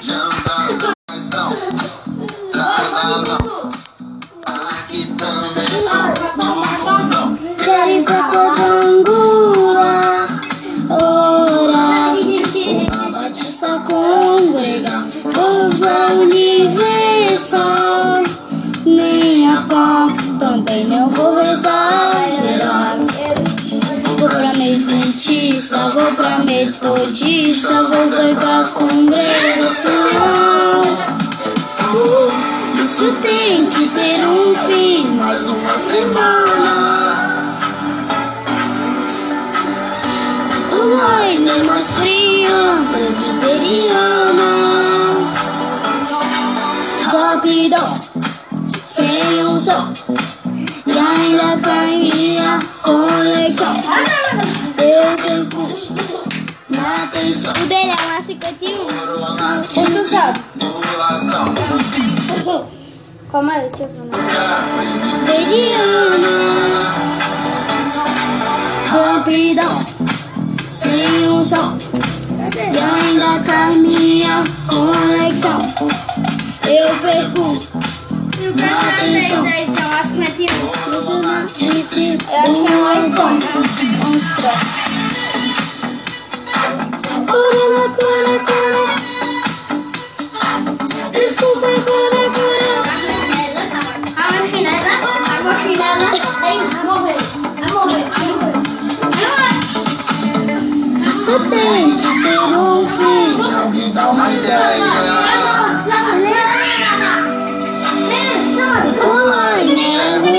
Janta, mas não. Traz razão. Também sou do fundão. Quero Cocodangula, ora, a Batista congrega, povo universal, minha pão, também não vou exagerar. Vou pra metodista, vou pra metodista, vou pegar congregação. Isso tem que ter um fim, mais uma semana. O wine é mais fria, presbiteriana. Rapidão, sem um som, e ainda tem atenção. O dele é uma 51. Corona aqui, Quanto sabe? Calma aí, deixa eu ver. Mediana, rapidão, sem um som, e ainda tá minha conexão. Eu pergunto, E o cartão deles aí são as 51. Corona aqui, Eu acho que é mais som. vamos pra. Isso tem que ter um fim. alguém dá uma ideia.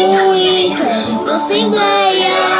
É ruim, quero Assembleia.